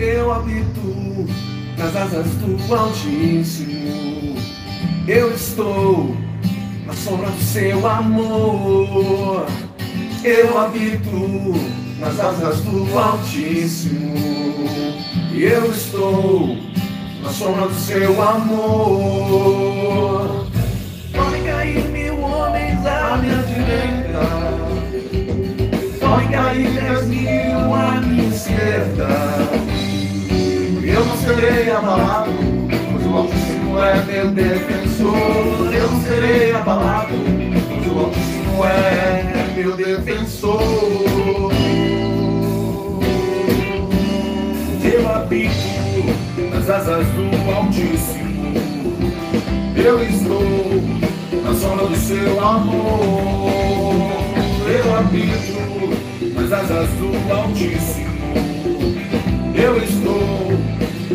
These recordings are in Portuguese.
Eu habito nas asas do Altíssimo. Eu estou na sombra do seu amor. Eu habito nas asas do Altíssimo. Eu estou na sombra do seu amor. Podem cair mil homens à minha direita, podem cair dez mil à minha esquerda. Serei abalado, pois o Altíssimo é meu defensor. Eu não serei abalado, pois o Altíssimo é meu defensor. Eu habito nas asas do Altíssimo. Eu estou na sombra do seu amor. Eu habito nas asas do Altíssimo. Eu estou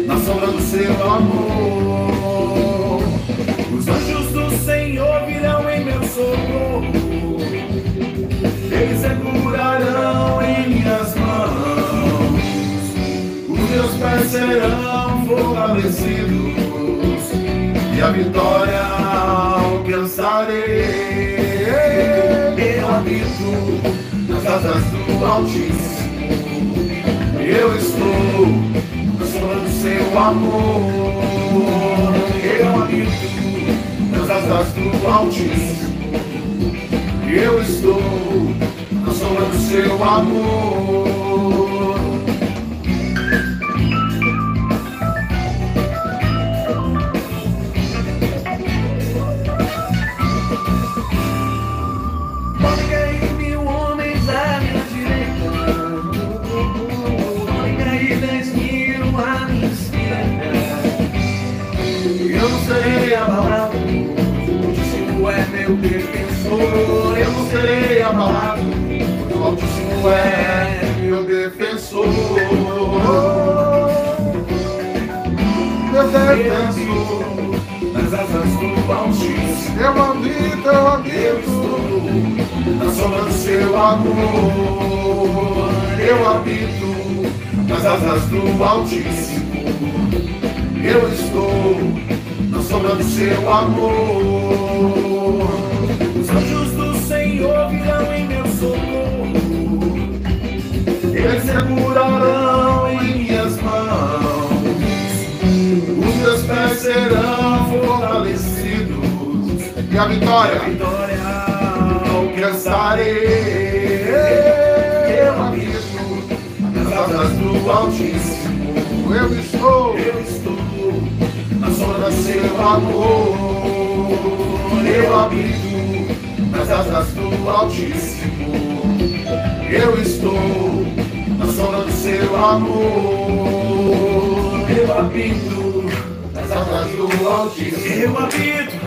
na sombra do seu amor. Os anjos do Senhor virão em meu socorro. Eles segurarão em minhas mãos. Os meus pés serão fortalecidos e a vitória alcançarei. Eu habito nas asas do Altíssimo. Eu estou do seu amor. Eu habito nas asas do Altíssimo. Eu estou na sombra do seu amor. Meu defensor. Eu não serei abalado, o Altíssimo é meu defensor. Meu defensor, Nas asas do Altíssimo. eu habito, eu habito. na sombra do seu amor. Eu habito nas asas do Altíssimo. Eu estou na sombra do seu amor. Eles segurarão em minhas mãos. Os meus pés serão fortalecidos. E a vitória? Vitória alcançarei. Eu habito nas asas do Altíssimo. Eu estou. Eu estou na sombra do seu amor. Eu habito nas asas do Altíssimo. Eu estou sombra do seu amor. Eu habito nas asas do Altíssimo. Eu habito.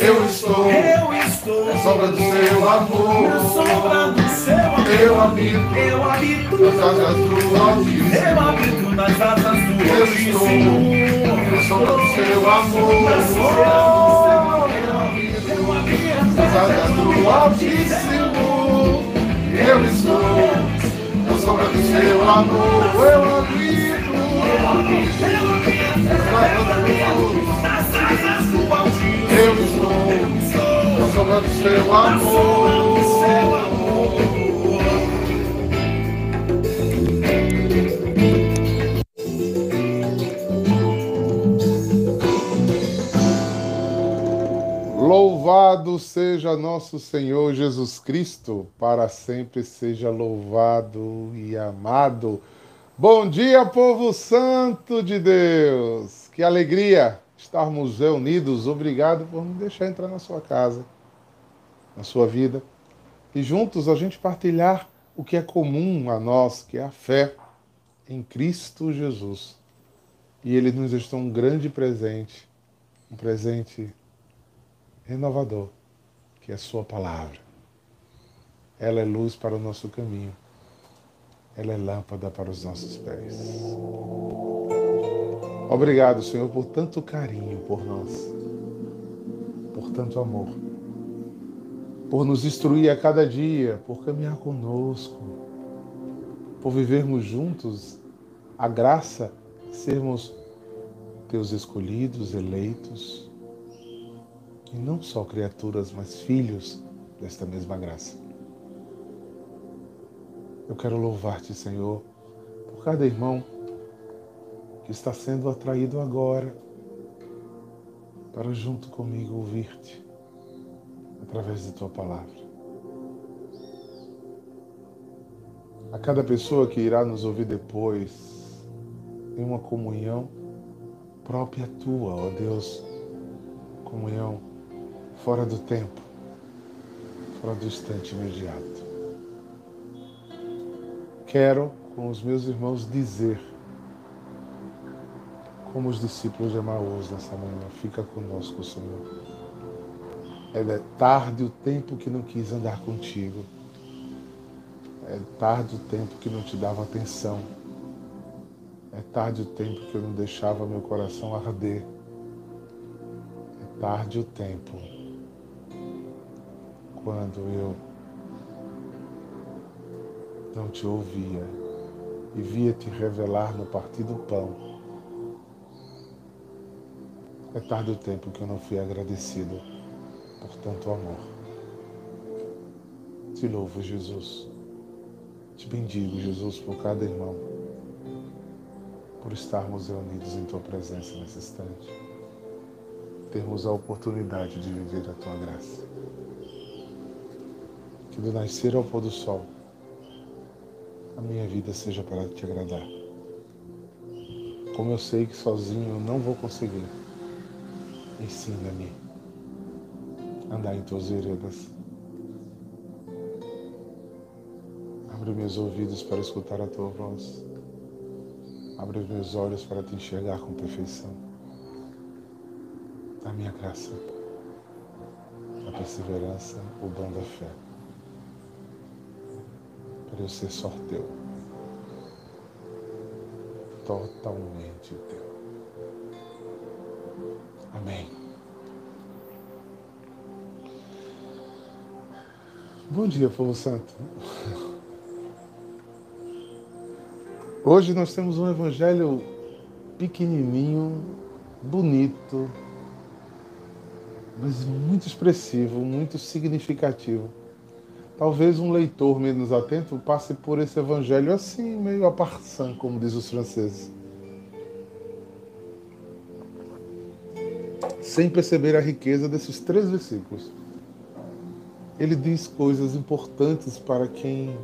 Eu estou Eu estou na sombra do seu amor. na sombra do seu amor. Eu habito Eu habito nas asas do Altíssimo. Eu habito nas asas do Eu estou Altíssimo. na sombra do seu amor. Na sombra do seu amor. Eu habito Eu habito nas asas do Altíssimo. Eu estou sombra do seu amor. Eu habito. Eu estou na sombra do seu amor. Louvado seja nosso Senhor Jesus Cristo, para sempre seja louvado e amado. Bom dia, povo santo de Deus! Que alegria estarmos reunidos. Obrigado por me deixar entrar na sua casa, na sua vida, e juntos a gente partilhar o que é comum a nós, que é a fé em Cristo Jesus. E Ele nos deixou um grande presente, um presente renovador, que é a Sua palavra. Ela é luz para o nosso caminho, ela é lâmpada para os nossos pés. Obrigado, Senhor, por tanto carinho por nós, por tanto amor, por nos instruir a cada dia, por caminhar conosco, por vivermos juntos a graça de sermos teus escolhidos, eleitos, e não só criaturas, mas filhos desta mesma graça. Eu quero louvar-te, Senhor, por cada irmão que está sendo atraído agora para junto comigo ouvir-te através de tua palavra. A cada pessoa que irá nos ouvir depois, em uma comunhão própria tua, ó Deus, comunhão fora do tempo, fora do instante imediato. Quero, com os meus irmãos, dizer, como os discípulos de Emaús nessa manhã, fica conosco, Senhor. É tarde o tempo que não quis andar contigo. É tarde o tempo que não te dava atenção. É tarde o tempo que eu não deixava meu coração arder. É tarde o tempo quando eu não te ouvia e via te revelar no partir do pão. É tarde o tempo que eu não fui agradecido por tanto amor. Te louvo, Jesus. Te bendigo, Jesus, por cada irmão, por estarmos reunidos em Tua presença nesse instante, termos a oportunidade de viver a Tua graça. Que do nascer ao pôr do sol, a minha vida seja para Te agradar. Como eu sei que sozinho eu não vou conseguir, ensina-me andar em tuas veredas. Abre meus ouvidos para escutar a tua voz. Abre meus olhos para te enxergar com perfeição. A minha graça, a perseverança, o dom da fé. Ser só teu. Totalmente teu. Amém. Bom dia, povo santo. Hoje nós temos um evangelho pequenininho, bonito, mas muito expressivo, muito significativo. Talvez um leitor menos atento passe por esse evangelho assim, meio a parçã, como diz os franceses. Sem perceber a riqueza desses três versículos ele diz coisas importantes para quem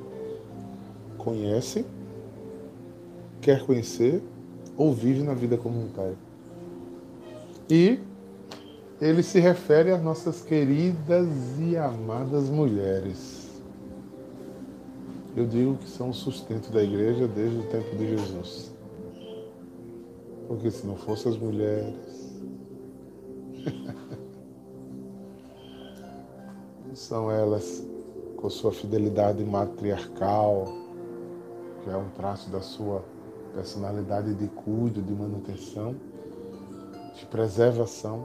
conhece, quer conhecer ou vive na vida comunitária. E ele se refere às nossas queridas e amadas mulheres. Eu digo que são o sustento da igreja desde o tempo de Jesus. Porque se não fossem as mulheres, São elas com sua fidelidade matriarcal, que é um traço da sua personalidade de cuido, de manutenção, de preservação,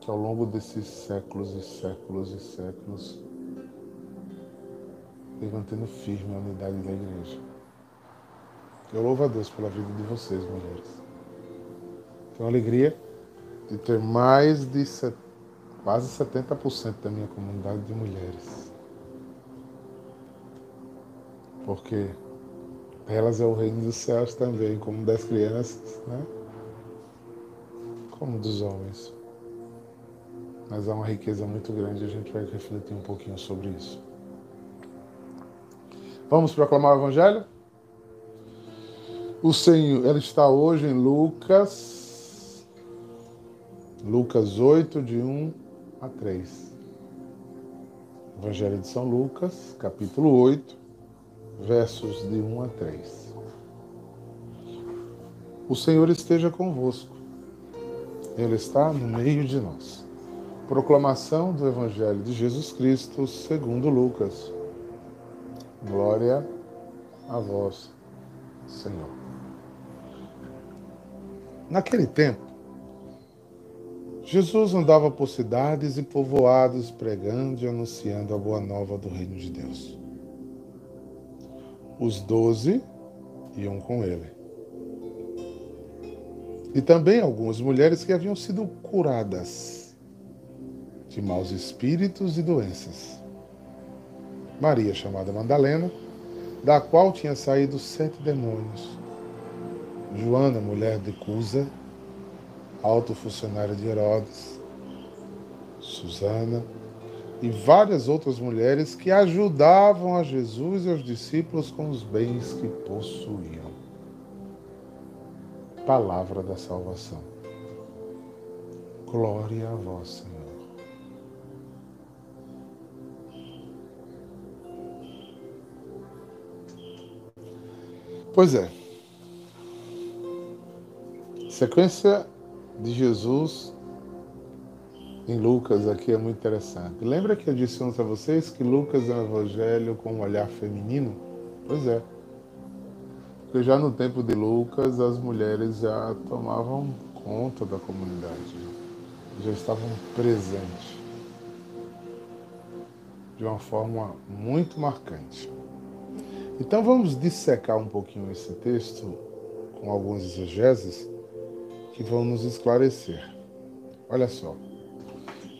que ao longo desses séculos e séculos e séculos vem mantendo firme a unidade da igreja. Eu louvo a Deus pela vida de vocês, mulheres. Tenho alegria de ter mais de 70 quase 70% da minha comunidade de mulheres. Porque elas é o reino dos céus também, como das crianças, né? como dos homens. Mas há uma riqueza muito grande e a gente vai refletir um pouquinho sobre isso. Vamos proclamar o Evangelho? O Senhor, ela está hoje em Lucas, Lucas 8, de 1 a 3. Evangelho de São Lucas, capítulo 8, versos de 1 a 3. O Senhor esteja convosco. Ele está no meio de nós. Proclamação do Evangelho de Jesus Cristo, segundo Lucas. Glória a vós, Senhor. Naquele tempo, Jesus andava por cidades e povoados pregando e anunciando a boa nova do reino de Deus. Os doze iam com ele. E também algumas mulheres que haviam sido curadas de maus espíritos e doenças. Maria, chamada Madalena, da qual tinha saído sete demônios. Joana, mulher de Cusa, alto funcionário de Herodes. Susana, e várias outras mulheres que ajudavam a Jesus e aos discípulos com os bens que possuíam. Palavra da salvação. Glória a vós, Pois é. Sequência de Jesus em Lucas aqui é muito interessante. Lembra que eu disse ontem a vocês que Lucas é um evangelho com um olhar feminino? Pois é. Porque já no tempo de Lucas as mulheres já tomavam conta da comunidade, já estavam presentes de uma forma muito marcante. Então vamos dissecar um pouquinho esse texto com alguns exegeses que vão nos esclarecer. Olha só.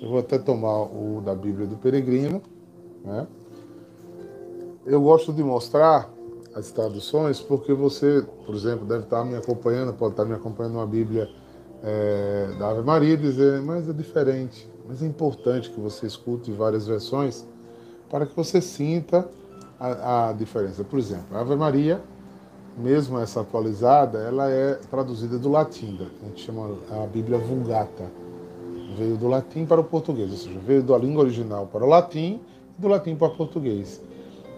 Eu vou até tomar o da Bíblia do Peregrino. Né? Eu gosto de mostrar as traduções porque você, por exemplo, deve estar me acompanhando, pode estar me acompanhando uma Bíblia é, da Ave Maria e dizer, mas é diferente. Mas é importante que você escute várias versões para que você sinta a, a diferença. Por exemplo, a Ave Maria, mesmo essa atualizada, ela é traduzida do latim, a gente chama a Bíblia Vulgata veio do latim para o português, ou seja, veio da língua original para o latim e do latim para o português.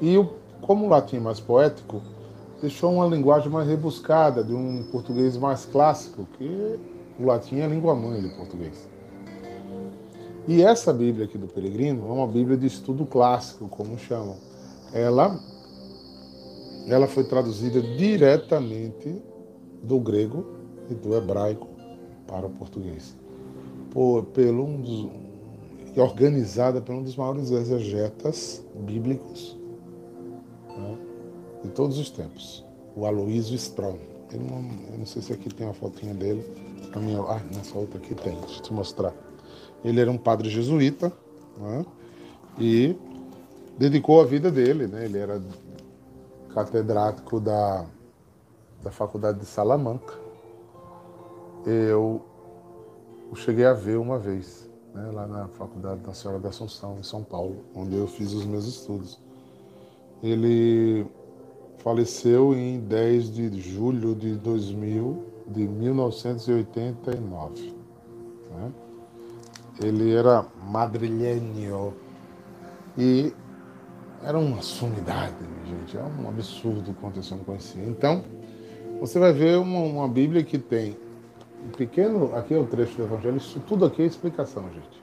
E o, como o latim é mais poético, deixou uma linguagem mais rebuscada, de um português mais clássico, que o latim é a língua mãe do português. E essa Bíblia aqui do Peregrino é uma Bíblia de estudo clássico, como chamam. Ela, ela foi traduzida diretamente do grego e do hebraico para o português por, pelo um dos, organizada por um dos maiores exegetas bíblicos né, de todos os tempos, o Aloysio Strong. Não, eu não sei se aqui tem uma fotinha dele. A minha, ah, nessa outra aqui tem, deixa eu te mostrar. Ele era um padre jesuíta né, e dedicou a vida dele. Né, ele era catedrático da, da Faculdade de Salamanca. Eu cheguei a ver uma vez, né, lá na Faculdade da Senhora da Assunção, em São Paulo, onde eu fiz os meus estudos. Ele faleceu em 10 de julho de 2000, de 1989. Né? Ele era madrilenho e era uma sumidade, gente. É um absurdo o que aconteceu com esse. Então, você vai ver uma, uma Bíblia que tem pequeno, aqui é o trecho do Evangelho, isso tudo aqui é explicação, gente.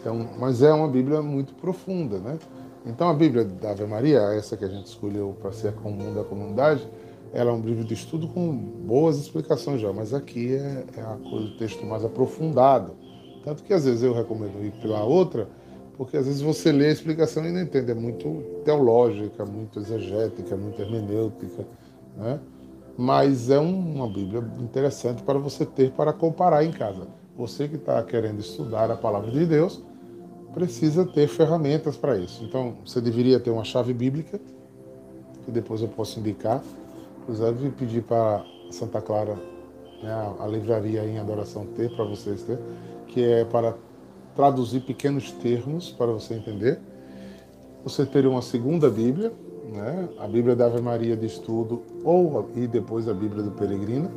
Então, mas é uma Bíblia muito profunda, né? Então a Bíblia da Ave Maria, essa que a gente escolheu para ser comum da comunidade, ela é um livro de estudo com boas explicações já, mas aqui é, é a coisa, o texto mais aprofundado. Tanto que às vezes eu recomendo ir pela outra, porque às vezes você lê a explicação e não entende, é muito teológica, muito exegética, muito hermenêutica, né? mas é uma Bíblia interessante para você ter para comparar em casa. Você que está querendo estudar a palavra de Deus precisa ter ferramentas para isso. Então, você deveria ter uma chave bíblica, que depois eu posso indicar. Inclusive, pedir para Santa Clara, né, a livraria em adoração ter para vocês ter, que é para traduzir pequenos termos para você entender. Você ter uma segunda Bíblia, né, a Bíblia da Ave Maria de estudo ou e depois a Bíblia do Peregrino,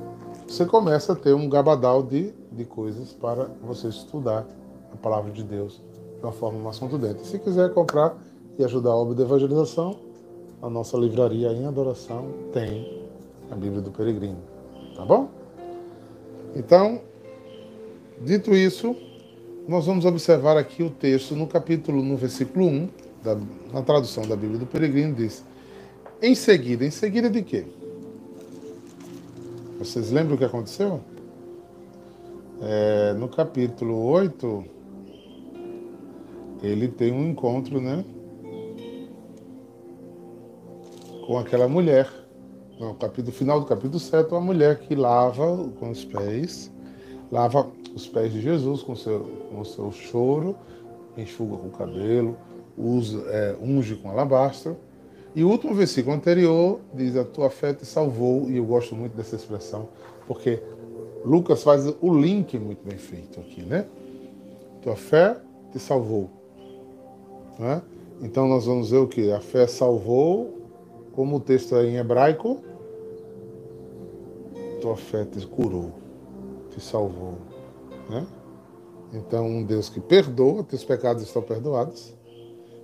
você começa a ter um gabadal de, de coisas para você estudar a palavra de Deus de uma forma mais contundente. Se quiser comprar e ajudar a obra de evangelização, a nossa livraria em adoração tem a Bíblia do Peregrino. Tá bom? Então, dito isso, nós vamos observar aqui o texto no capítulo, no versículo 1, da, na tradução da Bíblia do Peregrino, diz: Em seguida, em seguida de quê? Vocês lembram o que aconteceu? É, no capítulo 8, ele tem um encontro, né? Com aquela mulher, no capítulo final do capítulo 7, uma mulher que lava com os pés, lava os pés de Jesus com seu, o seu choro, enxuga com o cabelo, usa, é, unge com alabastro. E o último versículo anterior diz: A tua fé te salvou, e eu gosto muito dessa expressão, porque Lucas faz o link muito bem feito aqui, né? Tua fé te salvou. Né? Então nós vamos ver o que? A fé salvou, como o texto é em hebraico, tua fé te curou, te salvou. Né? Então, um Deus que perdoa, teus pecados estão perdoados.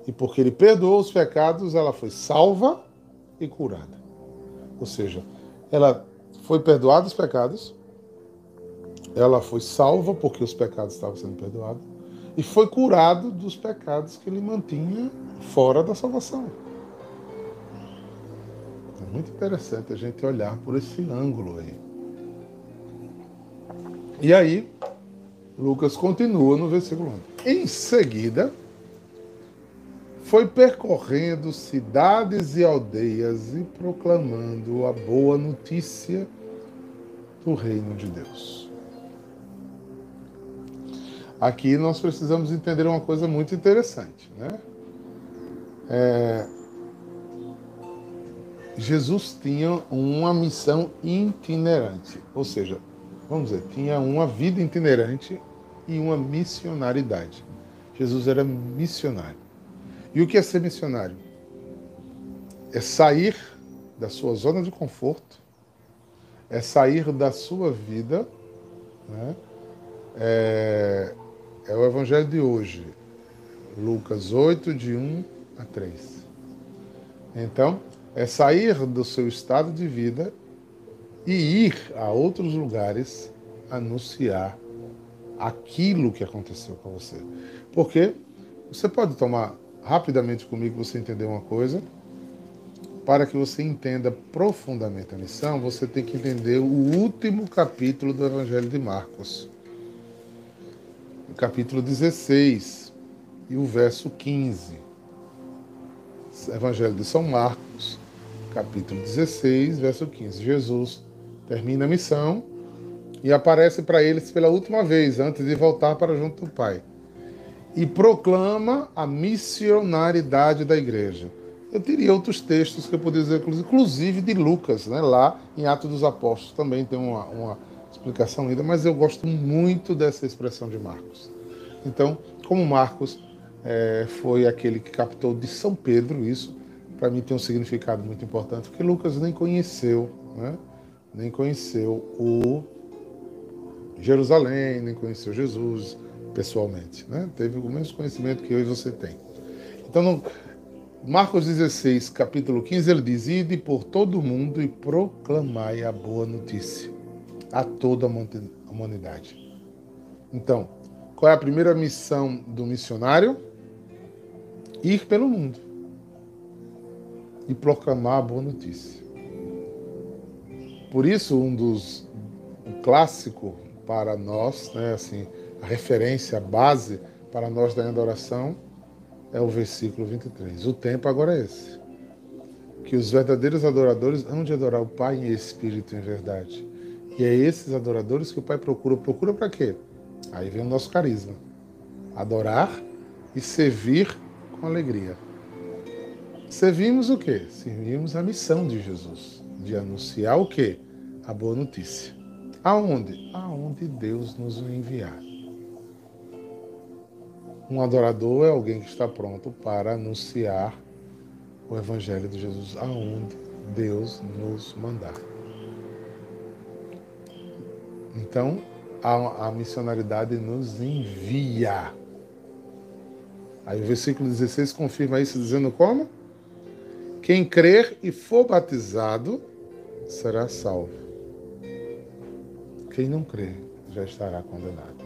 E porque ele perdoou os pecados, ela foi salva e curada. Ou seja, ela foi perdoada os pecados, ela foi salva porque os pecados estavam sendo perdoados, e foi curado dos pecados que ele mantinha fora da salvação. É muito interessante a gente olhar por esse ângulo aí. E aí, Lucas continua no versículo 1. Em seguida, foi percorrendo cidades e aldeias e proclamando a boa notícia do reino de Deus. Aqui nós precisamos entender uma coisa muito interessante, né? É, Jesus tinha uma missão itinerante, ou seja, vamos dizer, tinha uma vida itinerante e uma missionaridade. Jesus era missionário. E o que é ser missionário? É sair da sua zona de conforto, é sair da sua vida. Né? É, é o evangelho de hoje, Lucas 8, de 1 a 3. Então, é sair do seu estado de vida e ir a outros lugares anunciar aquilo que aconteceu com você. Porque você pode tomar rapidamente comigo você entender uma coisa. Para que você entenda profundamente a missão, você tem que entender o último capítulo do Evangelho de Marcos. O capítulo 16 e o verso 15. Evangelho de São Marcos, capítulo 16, verso 15. Jesus termina a missão e aparece para eles pela última vez, antes de voltar para junto do Pai. E proclama a missionaridade da igreja. Eu teria outros textos que eu poderia dizer, inclusive de Lucas, né? lá em Atos dos Apóstolos também tem uma, uma explicação linda, mas eu gosto muito dessa expressão de Marcos. Então, como Marcos é, foi aquele que captou de São Pedro isso, para mim tem um significado muito importante, porque Lucas nem conheceu, né? Nem conheceu o Jerusalém, nem conheceu Jesus pessoalmente. Né? Teve o mesmo conhecimento que eu e você tem. Então, no Marcos 16, capítulo 15, ele diz: Ide por todo o mundo e proclamai a boa notícia a toda a humanidade. Então, qual é a primeira missão do missionário? Ir pelo mundo e proclamar a boa notícia. Por isso, um dos um clássico para nós, né, assim, a referência, a base para nós da adoração é o versículo 23. O tempo agora é esse. Que os verdadeiros adoradores hão de adorar o Pai em espírito e em verdade. E é esses adoradores que o Pai procura. Procura para quê? Aí vem o nosso carisma. Adorar e servir com alegria. Servimos o quê? Servimos a missão de Jesus, de anunciar o quê? A boa notícia. Aonde? Aonde Deus nos enviar. Um adorador é alguém que está pronto para anunciar o Evangelho de Jesus aonde Deus nos mandar. Então, a, a missionaridade nos envia. Aí o versículo 16 confirma isso, dizendo como? Quem crer e for batizado será salvo. Quem não crer já estará condenado.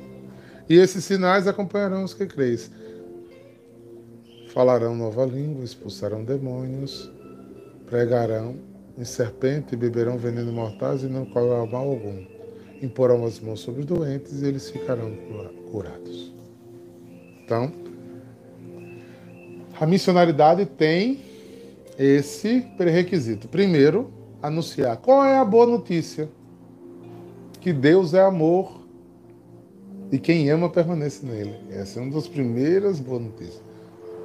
E esses sinais acompanharão os que creis. Falarão nova língua, expulsarão demônios, pregarão em serpente beberão veneno mortais e não correrá mal algum. Imporão as mãos sobre os doentes e eles ficarão curados. Então, a missionaridade tem esse pré-requisito. Primeiro, anunciar. Qual é a boa notícia? Que Deus é amor e quem ama permanece nele. Essa é uma das primeiras boas notícias.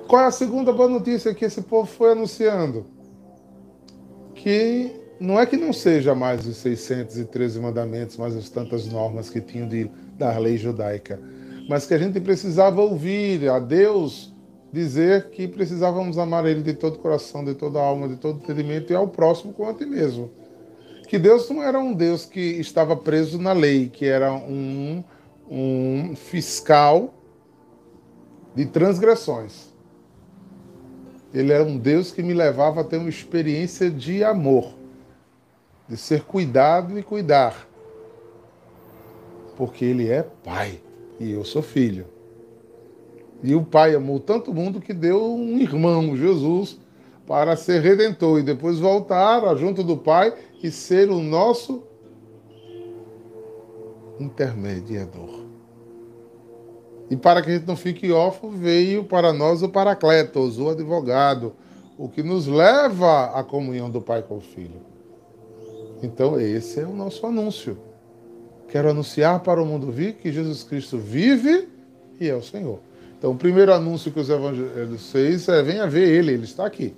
Qual é a segunda boa notícia que esse povo foi anunciando? Que não é que não seja mais os 613 mandamentos, mais as tantas normas que tinham de, da lei judaica, mas que a gente precisava ouvir a Deus dizer que precisávamos amar Ele de todo o coração, de toda a alma, de todo o entendimento e ao próximo como a ti mesmo. Que Deus não era um Deus que estava preso na lei, que era um, um fiscal de transgressões. Ele era um Deus que me levava a ter uma experiência de amor, de ser cuidado e cuidar. Porque Ele é Pai e eu sou filho. E o Pai amou tanto o mundo que deu um irmão, Jesus, para ser redentor e depois voltar junto do Pai e ser o nosso intermediador. E para que a gente não fique órfão, veio para nós o Paracletos, o advogado, o que nos leva à comunhão do Pai com o Filho. Então, esse é o nosso anúncio. Quero anunciar para o mundo vir que Jesus Cristo vive e é o Senhor. Então, o primeiro anúncio que os evangelhos fez é: venha ver ele, ele está aqui.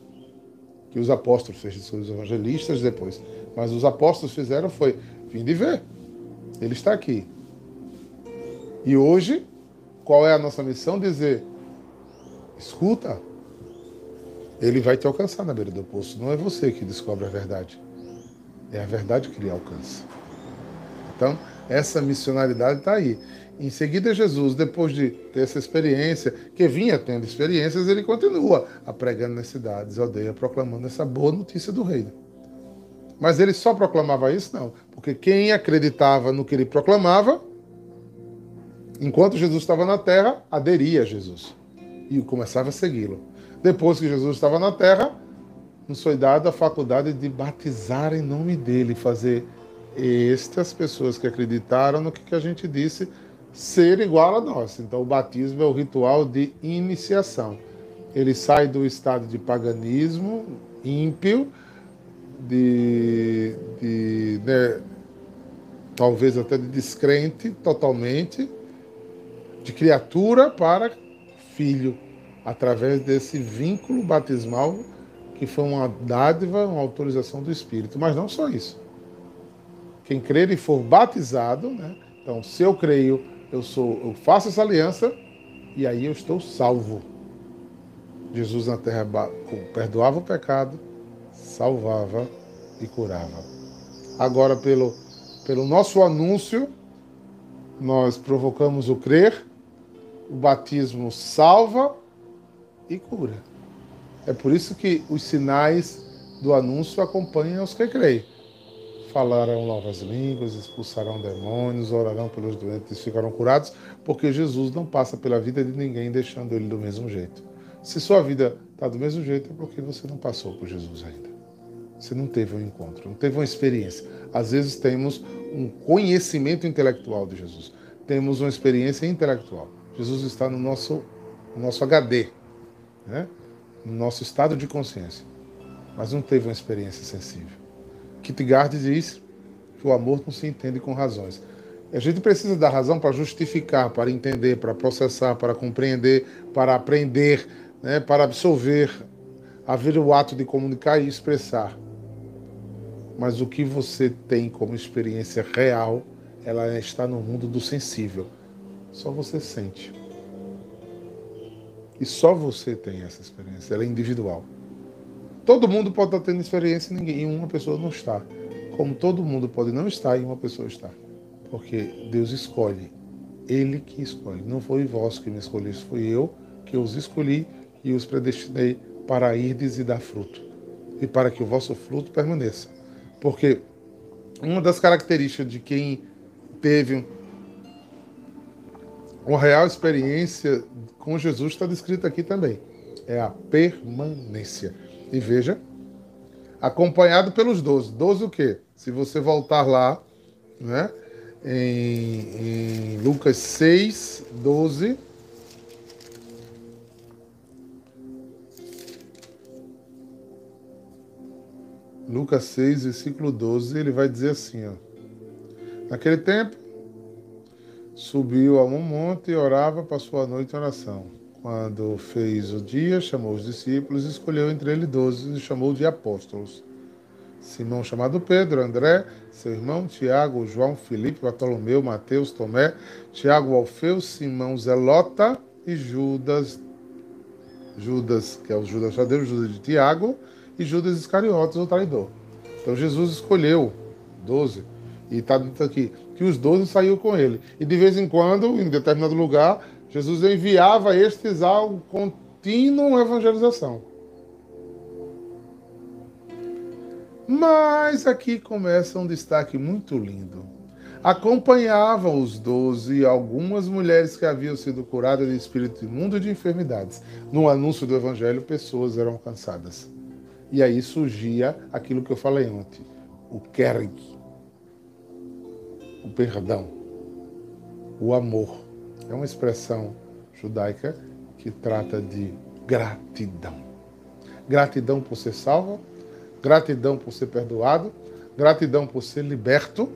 Que os apóstolos fizeram, os evangelistas depois. Mas os apóstolos fizeram foi: vim de ver. Ele está aqui. E hoje, qual é a nossa missão? Dizer: escuta, ele vai te alcançar na beira do poço. Não é você que descobre a verdade. É a verdade que lhe alcança. Então, essa missionaridade está aí. Em seguida, Jesus, depois de ter essa experiência, que vinha tendo experiências, ele continua pregando nas cidades, aldeias, proclamando essa boa notícia do reino. Mas ele só proclamava isso? Não. Porque quem acreditava no que ele proclamava, enquanto Jesus estava na terra, aderia a Jesus e começava a segui-lo. Depois que Jesus estava na terra, nos foi dada a faculdade de batizar em nome dele, fazer estas pessoas que acreditaram no que a gente disse ser igual a nós. Então, o batismo é o ritual de iniciação. Ele sai do estado de paganismo ímpio, de, de né, talvez até de descrente totalmente, de criatura para filho, através desse vínculo batismal que foi uma dádiva, uma autorização do Espírito. Mas não só isso. Quem crer e for batizado, né? então se eu creio eu sou, eu faço essa aliança e aí eu estou salvo. Jesus na terra perdoava o pecado, salvava e curava. Agora, pelo, pelo nosso anúncio, nós provocamos o crer, o batismo salva e cura. É por isso que os sinais do anúncio acompanham os que creem falarão novas línguas, expulsarão demônios, orarão pelos doentes e ficarão curados, porque Jesus não passa pela vida de ninguém deixando ele do mesmo jeito. Se sua vida está do mesmo jeito, é porque você não passou por Jesus ainda. Você não teve um encontro, não teve uma experiência. Às vezes temos um conhecimento intelectual de Jesus, temos uma experiência intelectual. Jesus está no nosso, no nosso HD, né? no nosso estado de consciência, mas não teve uma experiência sensível. Kierkegaard diz que o amor não se entende com razões. A gente precisa da razão para justificar, para entender, para processar, para compreender, para aprender, né, para absorver, haver o ato de comunicar e expressar. Mas o que você tem como experiência real, ela está no mundo do sensível. Só você sente. E só você tem essa experiência, ela é individual. Todo mundo pode estar tendo experiência e ninguém, e uma pessoa não está. Como todo mundo pode não estar e uma pessoa está. Porque Deus escolhe. Ele que escolhe. Não foi vós que me escolheste, foi eu que os escolhi e os predestinei para irdes e dar fruto. E para que o vosso fruto permaneça. Porque uma das características de quem teve uma real experiência com Jesus está descrita aqui também. É a permanência. E veja, acompanhado pelos doze. Doze o quê? Se você voltar lá, né? Em, em Lucas 6, 12. Lucas 6, versículo 12, ele vai dizer assim, ó. Naquele tempo, subiu a um monte e orava, passou a noite em oração. Quando fez o dia, chamou os discípulos, escolheu entre eles doze e chamou de apóstolos. Simão chamado Pedro, André, seu irmão, Tiago, João, Filipe, Bartolomeu, Mateus, Tomé, Tiago Alfeu, Simão Zelota e Judas, Judas, que é o Judas Chadeiro, Judas de Tiago, e Judas Iscariotes, o traidor. Então Jesus escolheu doze, e está dito aqui, que os doze saíram com ele. E de vez em quando, em determinado lugar, Jesus enviava estes ao contínuo evangelização. Mas aqui começa um destaque muito lindo. Acompanhavam os doze algumas mulheres que haviam sido curadas de espírito imundo e de enfermidades. No anúncio do evangelho, pessoas eram alcançadas. E aí surgia aquilo que eu falei ontem, o kerg, o perdão, o amor. É uma expressão judaica que trata de gratidão. Gratidão por ser salvo, gratidão por ser perdoado, gratidão por ser liberto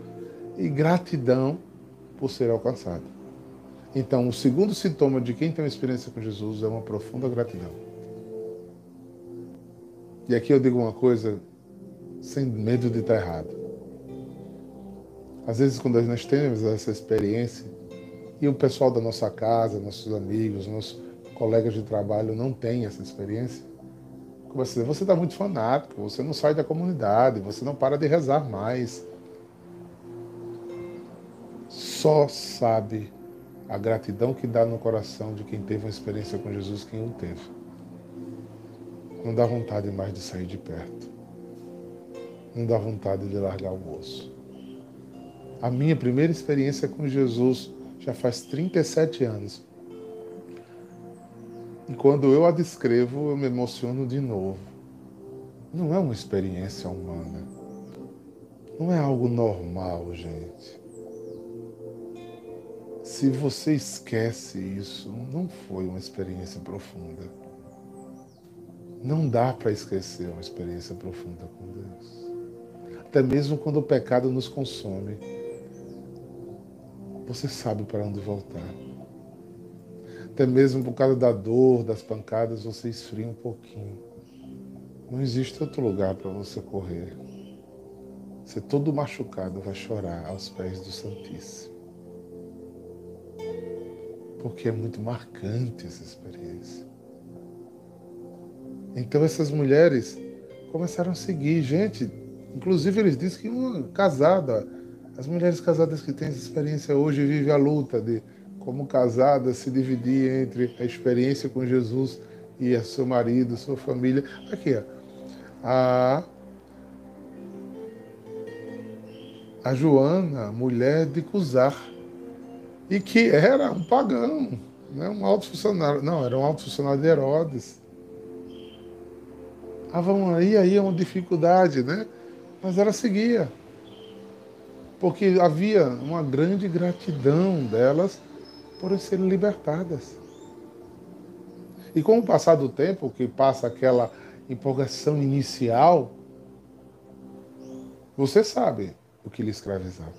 e gratidão por ser alcançado. Então, o segundo sintoma de quem tem uma experiência com Jesus é uma profunda gratidão. E aqui eu digo uma coisa sem medo de estar errado. Às vezes, quando nós temos essa experiência, e o pessoal da nossa casa, nossos amigos, nossos colegas de trabalho não têm essa experiência, você está muito fanático, você não sai da comunidade, você não para de rezar mais. Só sabe a gratidão que dá no coração de quem teve uma experiência com Jesus, quem o teve. Não dá vontade mais de sair de perto. Não dá vontade de largar o osso. A minha primeira experiência com Jesus já faz 37 anos. E quando eu a descrevo, eu me emociono de novo. Não é uma experiência humana. Não é algo normal, gente. Se você esquece isso, não foi uma experiência profunda. Não dá para esquecer uma experiência profunda com Deus. Até mesmo quando o pecado nos consome você sabe para onde voltar. Até mesmo por causa da dor, das pancadas, você esfria um pouquinho. Não existe outro lugar para você correr. Você todo machucado vai chorar aos pés do Santíssimo. Porque é muito marcante essa experiência. Então essas mulheres começaram a seguir. Gente, inclusive eles dizem que uma casada as mulheres casadas que têm essa experiência hoje vivem a luta de, como casadas, se dividir entre a experiência com Jesus e a seu marido, sua família. Aqui, ó. A, a Joana, mulher de Cusar, e que era um pagão, né? um alto funcionário. Não, era um alto funcionário de Herodes. Vamos aí, aí é uma dificuldade, né? Mas ela seguia porque havia uma grande gratidão delas por serem libertadas. E com o passar do tempo, que passa aquela empolgação inicial, você sabe o que lhe escravizava.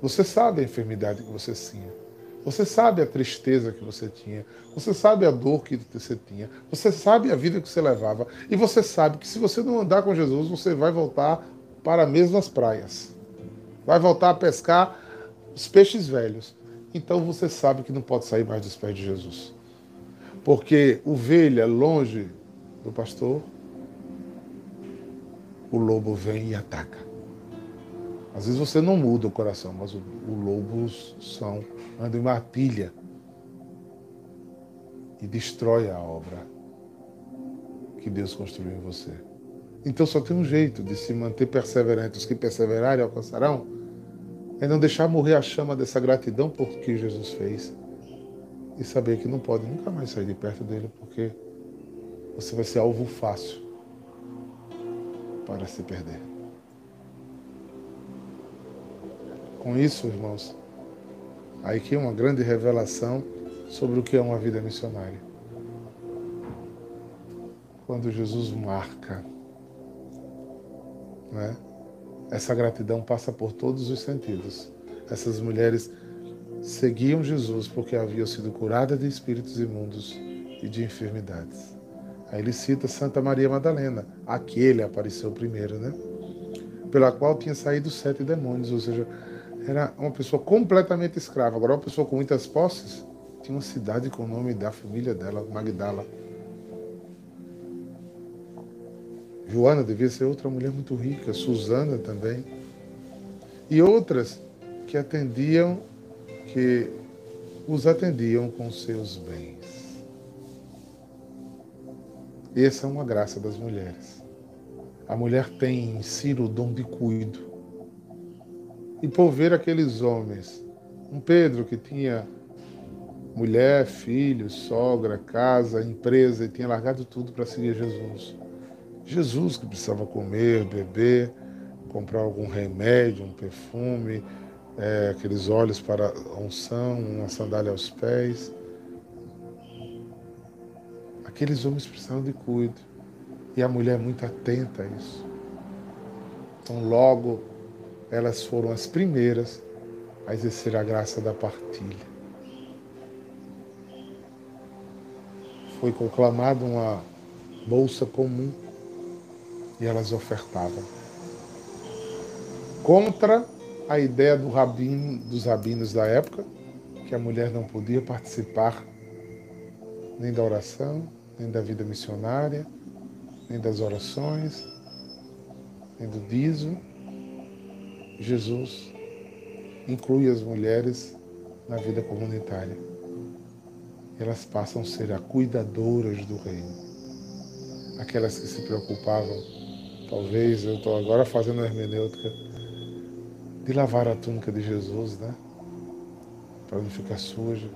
Você sabe a enfermidade que você tinha. Você sabe a tristeza que você tinha. Você sabe a dor que você tinha. Você sabe a vida que você levava. E você sabe que se você não andar com Jesus, você vai voltar para as mesmas praias vai voltar a pescar os peixes velhos. Então você sabe que não pode sair mais dos pés de Jesus. Porque ovelha longe do pastor, o lobo vem e ataca. Às vezes você não muda o coração, mas o, o lobo são, anda em uma pilha e destrói a obra que Deus construiu em você. Então só tem um jeito de se manter perseverante. Os que perseverarem alcançarão. É não deixar morrer a chama dessa gratidão por que Jesus fez. E saber que não pode nunca mais sair de perto dele, porque você vai ser alvo fácil para se perder. Com isso, irmãos, aí que é uma grande revelação sobre o que é uma vida missionária. Quando Jesus marca Né? Essa gratidão passa por todos os sentidos. Essas mulheres seguiam Jesus porque haviam sido curadas de espíritos imundos e de enfermidades. Aí ele cita Santa Maria Madalena, aquele apareceu primeiro, né? Pela qual tinha saído sete demônios, ou seja, era uma pessoa completamente escrava. Agora, uma pessoa com muitas posses, tinha uma cidade com o nome da família dela, Magdala. Joana devia ser outra mulher muito rica, Susana também. E outras que atendiam, que os atendiam com seus bens. Essa é uma graça das mulheres. A mulher tem em si o dom de cuido. E por ver aqueles homens, um Pedro que tinha mulher, filho, sogra, casa, empresa e tinha largado tudo para seguir Jesus. Jesus que precisava comer, beber, comprar algum remédio, um perfume, é, aqueles olhos para unção, uma sandália aos pés. Aqueles homens precisavam de cuido. E a mulher muito atenta a isso. Então, logo, elas foram as primeiras a exercer a graça da partilha. Foi conclamada uma bolsa comum e elas ofertavam. Contra a ideia do rabino, dos rabinos da época, que a mulher não podia participar nem da oração, nem da vida missionária, nem das orações, nem do dízimo. Jesus inclui as mulheres na vida comunitária. Elas passam a ser a cuidadoras do reino. Aquelas que se preocupavam, talvez, eu estou agora fazendo a hermenêutica, de lavar a túnica de Jesus, né? Para não ficar suja.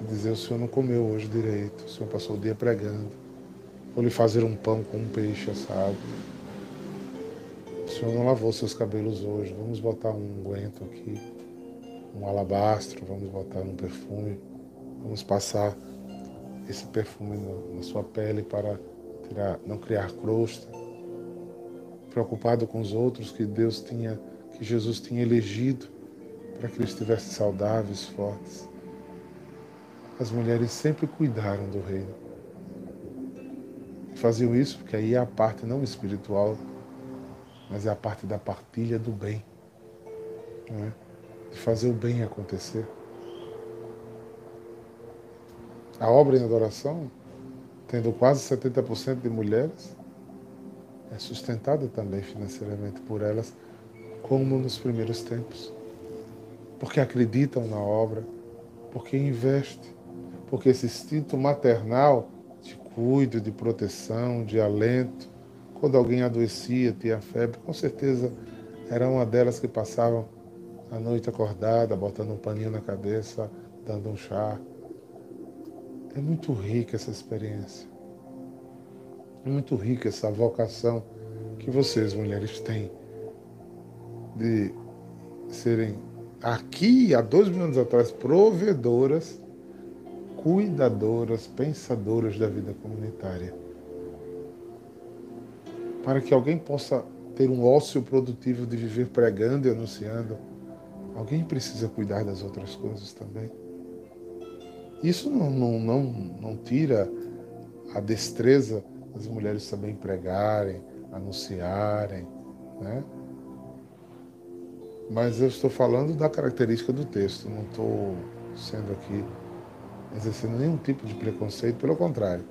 E dizer, o senhor não comeu hoje direito, o senhor passou o dia pregando. Vou lhe fazer um pão com um peixe assado. O senhor não lavou seus cabelos hoje, vamos botar um unguento aqui, um alabastro, vamos botar um perfume, vamos passar esse perfume na sua pele para tirar, não criar crosta. Preocupado com os outros que Deus tinha que Jesus tinha elegido para que eles estivessem saudáveis, fortes. As mulheres sempre cuidaram do reino. Faziam isso porque aí é a parte não espiritual, mas é a parte da partilha do bem. É? De fazer o bem acontecer. A obra em adoração, tendo quase 70% de mulheres, é sustentada também financeiramente por elas como nos primeiros tempos. Porque acreditam na obra, porque investem, porque esse instinto maternal de cuido, de proteção, de alento, quando alguém adoecia, tinha febre, com certeza era uma delas que passavam a noite acordada, botando um paninho na cabeça, dando um chá. É muito rica essa experiência. É muito rica essa vocação que vocês, mulheres, têm de serem, aqui, há dois mil anos atrás, provedoras, cuidadoras, pensadoras da vida comunitária. Para que alguém possa ter um ócio produtivo de viver pregando e anunciando, alguém precisa cuidar das outras coisas também. Isso não, não, não, não tira a destreza das mulheres também pregarem, anunciarem, né? Mas eu estou falando da característica do texto, não estou sendo aqui exercendo nenhum tipo de preconceito, pelo contrário.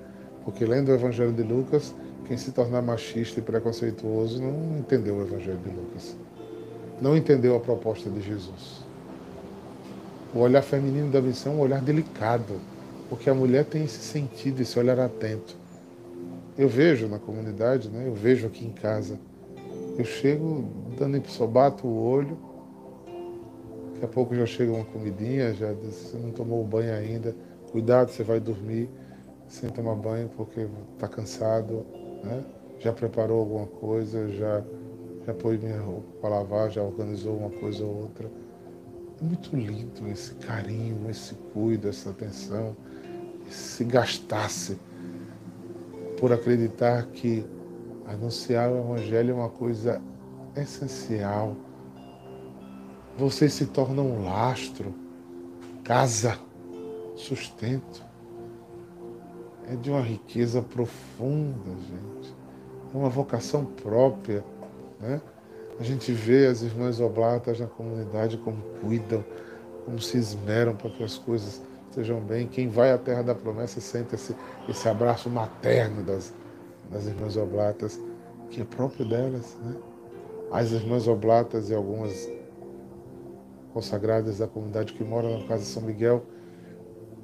Porque lendo o Evangelho de Lucas, quem se tornar machista e preconceituoso não entendeu o Evangelho de Lucas. Não entendeu a proposta de Jesus. O olhar feminino da missão é um olhar delicado, porque a mulher tem esse sentido, esse olhar atento. Eu vejo na comunidade, né? eu vejo aqui em casa. Eu chego dando bato o olho, Daqui a pouco já chega uma comidinha, já diz, você não tomou banho ainda, cuidado, você vai dormir sem tomar banho porque está cansado, né? já preparou alguma coisa, já, já pôs minha roupa para lavar, já organizou uma coisa ou outra. É muito lindo esse carinho, esse cuido, essa atenção, se gastasse por acreditar que Anunciar o Evangelho é uma coisa essencial. Vocês se tornam um lastro, casa, sustento. É de uma riqueza profunda, gente. É uma vocação própria. Né? A gente vê as irmãs oblatas na comunidade como cuidam, como se esmeram para que as coisas estejam bem. Quem vai à terra da promessa sente esse, esse abraço materno das, das irmãs oblatas, que é próprio delas. Né? As irmãs oblatas e algumas consagradas da comunidade que moram na Casa de São Miguel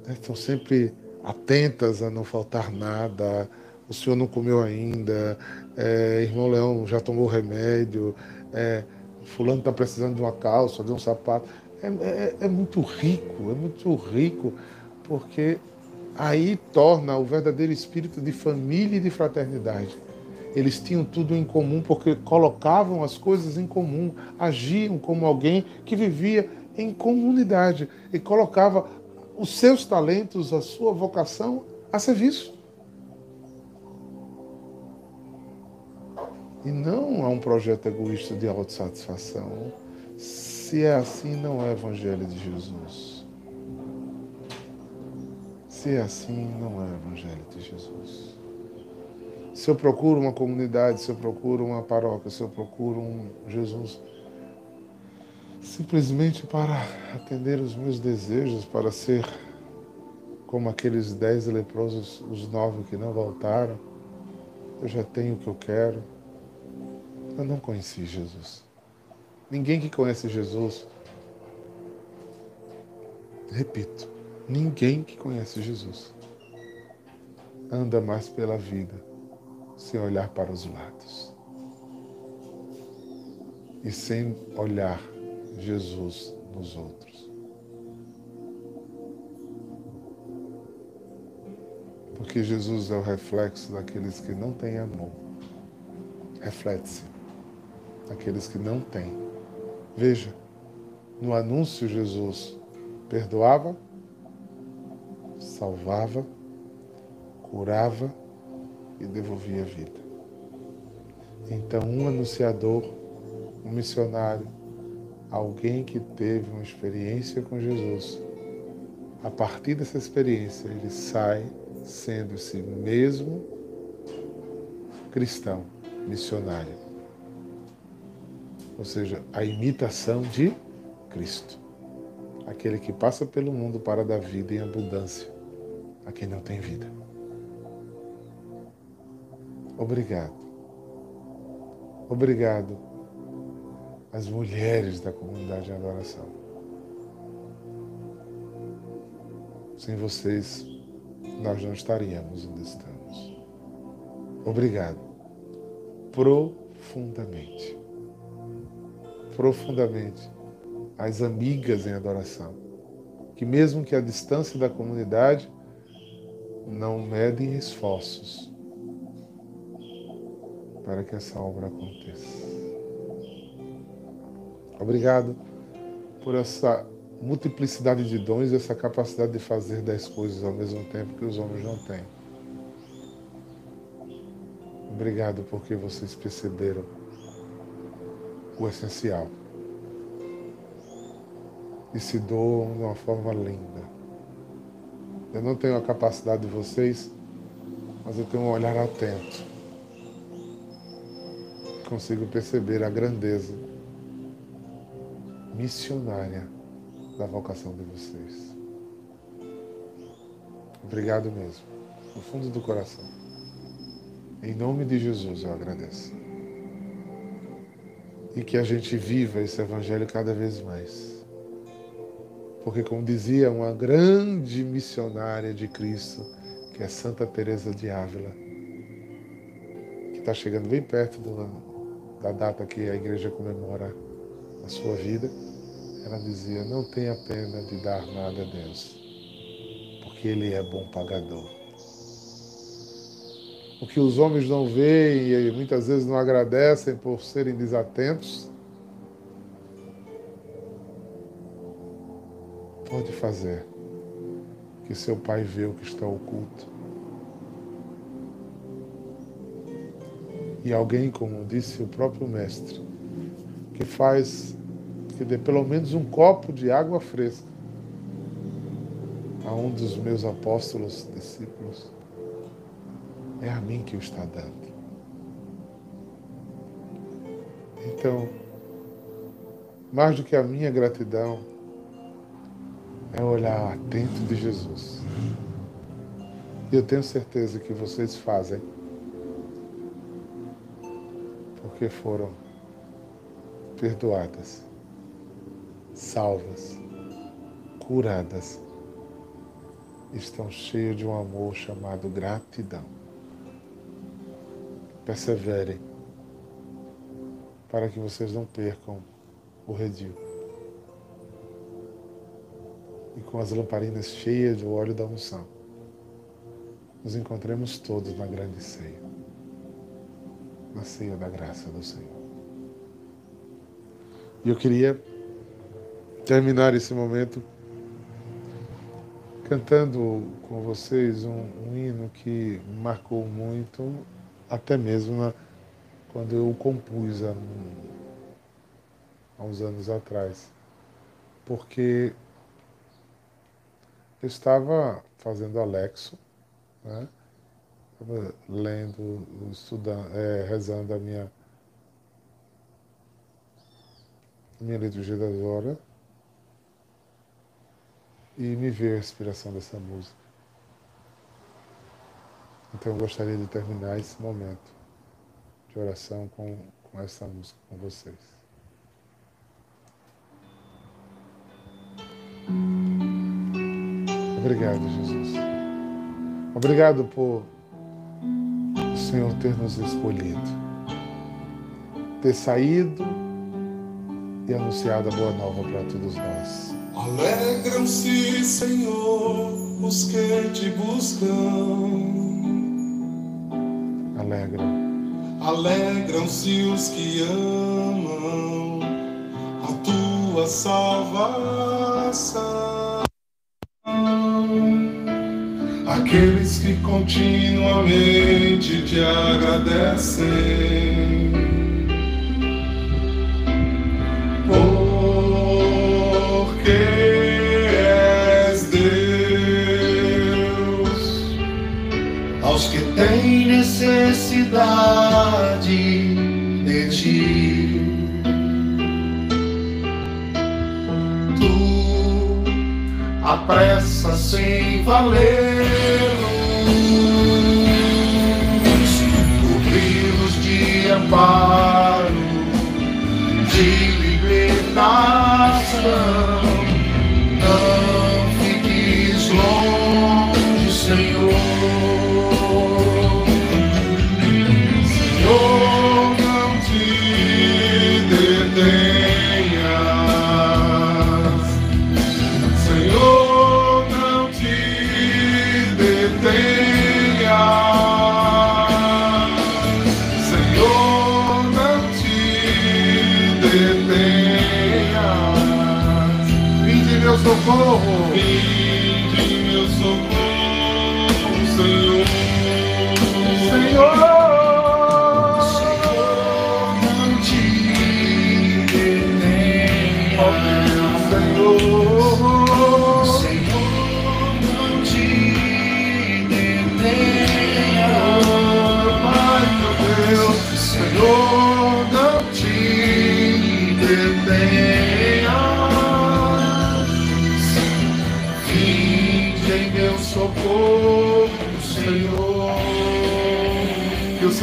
né, estão sempre atentas a não faltar nada. O senhor não comeu ainda, é, irmão Leão já tomou remédio, é, fulano está precisando de uma calça, de um sapato. É, é, é muito rico, é muito rico, porque aí torna o verdadeiro espírito de família e de fraternidade. Eles tinham tudo em comum porque colocavam as coisas em comum, agiam como alguém que vivia em comunidade e colocava os seus talentos, a sua vocação a serviço. E não há um projeto egoísta de autossatisfação. Se é assim, não é Evangelho de Jesus. Se é assim, não é Evangelho de Jesus. Se eu procuro uma comunidade, se eu procuro uma paróquia, se eu procuro um Jesus, simplesmente para atender os meus desejos, para ser como aqueles dez leprosos, os nove que não voltaram, eu já tenho o que eu quero. Eu não conheci Jesus. Ninguém que conhece Jesus, repito, ninguém que conhece Jesus anda mais pela vida sem olhar para os lados e sem olhar Jesus nos outros. Porque Jesus é o reflexo daqueles que não têm amor. Reflete-se daqueles que não têm. Veja, no anúncio, Jesus perdoava, salvava, curava e devolvia a vida. Então, um anunciador, um missionário, alguém que teve uma experiência com Jesus, a partir dessa experiência, ele sai sendo esse mesmo cristão, missionário ou seja, a imitação de Cristo. Aquele que passa pelo mundo para dar vida em abundância a quem não tem vida. Obrigado. Obrigado às mulheres da comunidade de adoração. Sem vocês, nós não estaríamos onde estamos. Obrigado profundamente profundamente as amigas em adoração, que mesmo que a distância da comunidade não medem esforços para que essa obra aconteça. Obrigado por essa multiplicidade de dons e essa capacidade de fazer dez coisas ao mesmo tempo que os homens não têm. Obrigado porque vocês perceberam o essencial. E se doam de uma forma linda. Eu não tenho a capacidade de vocês, mas eu tenho um olhar atento. Consigo perceber a grandeza missionária da vocação de vocês. Obrigado mesmo, do fundo do coração. Em nome de Jesus eu agradeço e que a gente viva esse evangelho cada vez mais. Porque, como dizia uma grande missionária de Cristo, que é Santa Teresa de Ávila, que está chegando bem perto do, da data que a igreja comemora a sua vida, ela dizia: Não tenha pena de dar nada a Deus, porque Ele é bom pagador o que os homens não veem e muitas vezes não agradecem por serem desatentos, pode fazer que seu pai vê o que está oculto. E alguém, como disse o próprio mestre, que faz que dê pelo menos um copo de água fresca a um dos meus apóstolos discípulos, é a mim que o está dando. Então, mais do que a minha gratidão, é olhar atento de Jesus. E eu tenho certeza que vocês fazem porque foram perdoadas, salvas, curadas, estão cheios de um amor chamado gratidão. Perseverem para que vocês não percam o redil. E com as lamparinas cheias do óleo da unção, nos encontremos todos na grande ceia, na ceia da graça do Senhor. E eu queria terminar esse momento cantando com vocês um, um hino que marcou muito, até mesmo na, quando eu compus há, há uns anos atrás. Porque eu estava fazendo Alexo, né? estava lendo, estudando, é, rezando a minha, a minha liturgia das horas e me veio a inspiração dessa música. Então eu gostaria de terminar esse momento de oração com, com essa música com vocês. Obrigado, Jesus. Obrigado por o Senhor ter nos escolhido, ter saído e anunciado a boa nova para todos nós. Alegram-se, Senhor, os que te buscam. Alegram. Alegram-se os que amam a tua salvação. Aqueles que continuamente te agradecem. Necessidade de ti. Tu apressa sem valê-los, cobri-los de amparo, de libertação. Não fiques longe. Senhor, meu socorro. Vinde meu socorro, Senhor. Senhor. Senhor,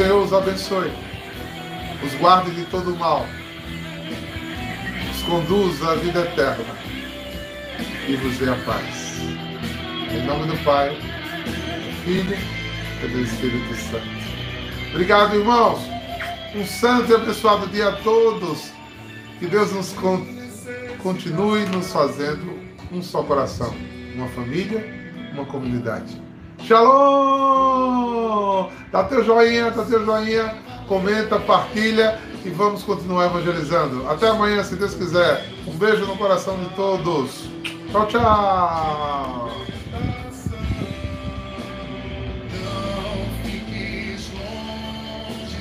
Senhor os abençoe, os guarde de todo mal, os conduza à vida eterna e vos dê a paz. Em nome do Pai, do Filho e do Espírito Santo. Obrigado, irmãos. Um santo e abençoado dia a todos. Que Deus nos con- continue nos fazendo um só coração, uma família, uma comunidade. Shalom! Dá teu joinha, dá teu joinha, comenta, partilha e vamos continuar evangelizando. Até amanhã, se Deus quiser. Um beijo no coração de todos. Tchau, tchau!